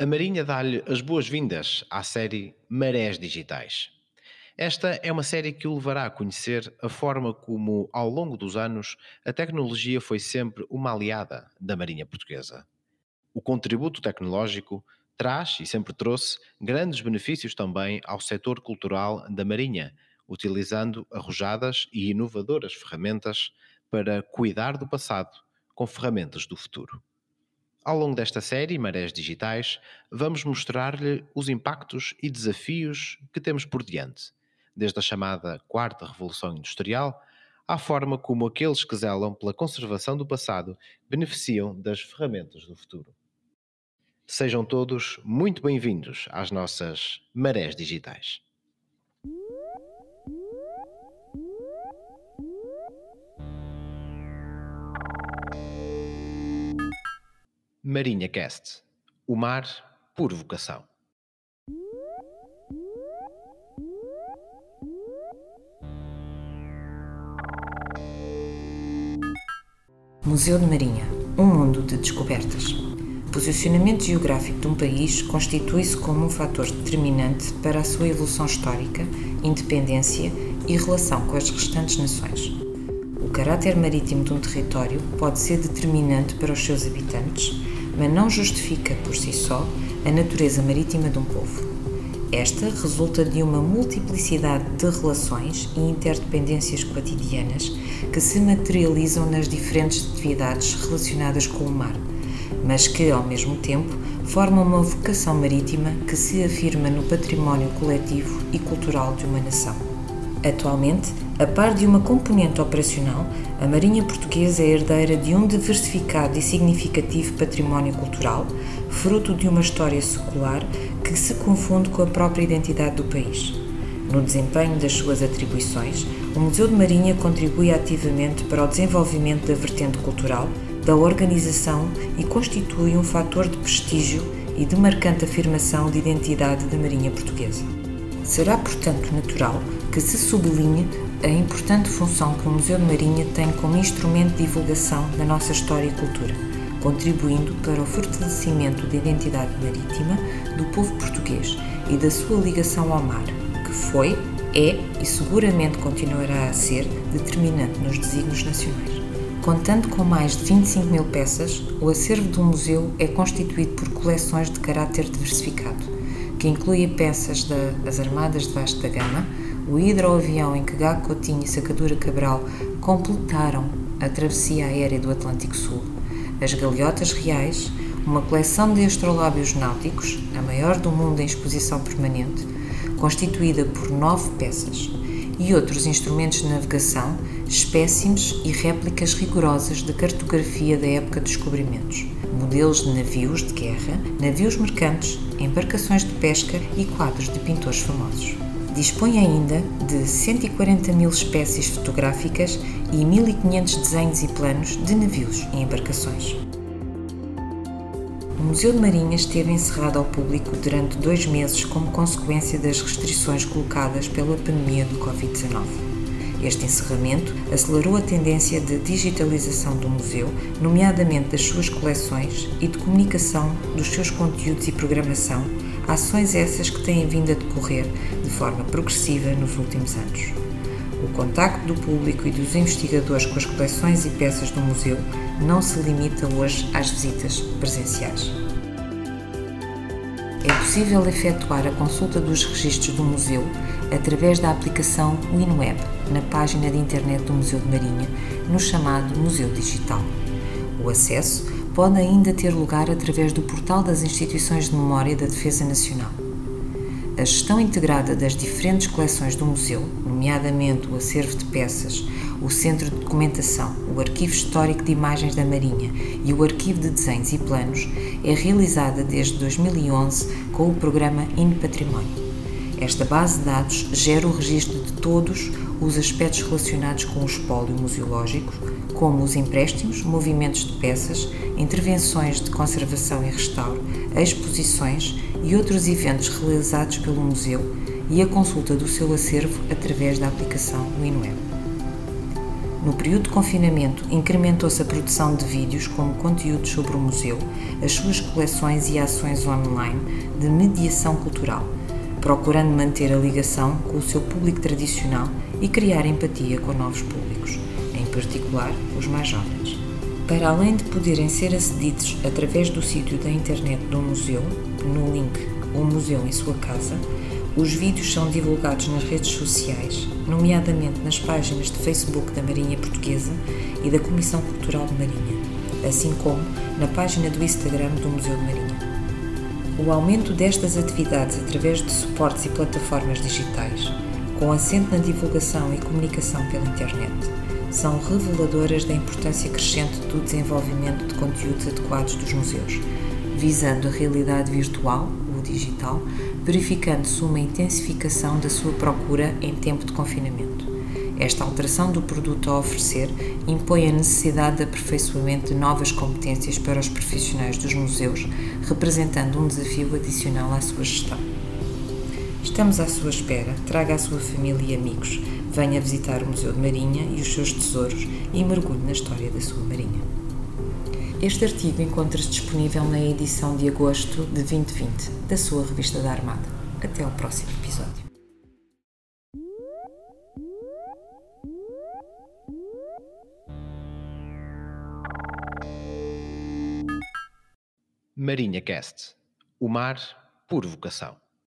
A Marinha dá-lhe as boas-vindas à série Marés Digitais. Esta é uma série que o levará a conhecer a forma como, ao longo dos anos, a tecnologia foi sempre uma aliada da Marinha Portuguesa. O contributo tecnológico traz e sempre trouxe grandes benefícios também ao setor cultural da Marinha, utilizando arrojadas e inovadoras ferramentas para cuidar do passado com ferramentas do futuro. Ao longo desta série, Marés Digitais, vamos mostrar-lhe os impactos e desafios que temos por diante, desde a chamada Quarta Revolução Industrial à forma como aqueles que zelam pela conservação do passado beneficiam das ferramentas do futuro. Sejam todos muito bem-vindos às nossas Marés Digitais. Marinha Cast O mar por vocação. Museu de Marinha Um mundo de descobertas. O posicionamento geográfico de um país constitui-se como um fator determinante para a sua evolução histórica, independência e relação com as restantes nações. O caráter marítimo de um território pode ser determinante para os seus habitantes, mas não justifica por si só a natureza marítima de um povo. Esta resulta de uma multiplicidade de relações e interdependências cotidianas que se materializam nas diferentes atividades relacionadas com o mar, mas que, ao mesmo tempo, formam uma vocação marítima que se afirma no património coletivo e cultural de uma nação. Atualmente, a par de uma componente operacional, a Marinha Portuguesa é herdeira de um diversificado e significativo património cultural, fruto de uma história secular que se confunde com a própria identidade do país. No desempenho das suas atribuições, o Museu de Marinha contribui ativamente para o desenvolvimento da vertente cultural, da organização e constitui um fator de prestígio e de marcante afirmação de identidade da Marinha Portuguesa. Será, portanto, natural que se sublinhe a importante função que o Museu de Marinha tem como instrumento de divulgação da nossa história e cultura, contribuindo para o fortalecimento da identidade marítima do povo português e da sua ligação ao mar, que foi, é e seguramente continuará a ser determinante nos desígnios nacionais. Contando com mais de 25 mil peças, o acervo do museu é constituído por coleções de caráter diversificado, que inclui peças das Armadas de Vasta Gama, o hidroavião em que Gago Coutinho e Sacadura Cabral completaram a travessia aérea do Atlântico Sul, as galeotas reais, uma coleção de astrolábios náuticos, a maior do mundo em exposição permanente, constituída por nove peças, e outros instrumentos de navegação, espécimes e réplicas rigorosas de cartografia da época dos descobrimentos, modelos de navios de guerra, navios mercantes, embarcações de pesca e quadros de pintores famosos. Dispõe ainda de 140 mil espécies fotográficas e 1.500 desenhos e planos de navios e embarcações. O Museu de Marinha esteve encerrado ao público durante dois meses como consequência das restrições colocadas pela pandemia do Covid-19. Este encerramento acelerou a tendência de digitalização do museu, nomeadamente das suas coleções e de comunicação dos seus conteúdos e programação, ações essas que têm vindo a decorrer de forma progressiva nos últimos anos. O contacto do público e dos investigadores com as coleções e peças do museu não se limita hoje às visitas presenciais. É possível efetuar a consulta dos registros do museu através da aplicação WinWeb na página de internet do Museu de Marinha, no chamado Museu Digital. O acesso pode ainda ter lugar através do portal das instituições de memória da Defesa Nacional. A gestão integrada das diferentes coleções do museu, nomeadamente o acervo de peças, o centro de documentação, o arquivo histórico de imagens da Marinha e o arquivo de desenhos e planos, é realizada desde 2011 com o programa INPatrimónio. Esta base de dados gera o registro de todos os aspectos relacionados com o espólio museológico, como os empréstimos, movimentos de peças, intervenções de conservação e restauro, exposições e outros eventos realizados pelo museu e a consulta do seu acervo através da aplicação WinWeb. No período de confinamento, incrementou-se a produção de vídeos como conteúdos sobre o museu, as suas coleções e ações online de mediação cultural, procurando manter a ligação com o seu público tradicional e criar empatia com novos públicos, em particular os mais jovens. Para além de poderem ser acedidos através do sítio da internet do museu, no link O Museu em Sua Casa, os vídeos são divulgados nas redes sociais, nomeadamente nas páginas de Facebook da Marinha Portuguesa e da Comissão Cultural de Marinha, assim como na página do Instagram do Museu de Marinha. O aumento destas atividades através de suportes e plataformas digitais, com acento na divulgação e comunicação pela internet, são reveladoras da importância crescente do desenvolvimento de conteúdos adequados dos museus, visando a realidade virtual, o digital, verificando-se uma intensificação da sua procura em tempo de confinamento. Esta alteração do produto a oferecer impõe a necessidade de aperfeiçoamento de novas competências para os profissionais dos museus, representando um desafio adicional à sua gestão. Estamos à sua espera, traga a sua família e amigos, venha visitar o Museu de Marinha e os seus tesouros e mergulhe na história da sua Marinha. Este artigo encontra-se disponível na edição de agosto de 2020 da sua revista da Armada. Até ao próximo episódio. Marinha Cast. O mar por vocação.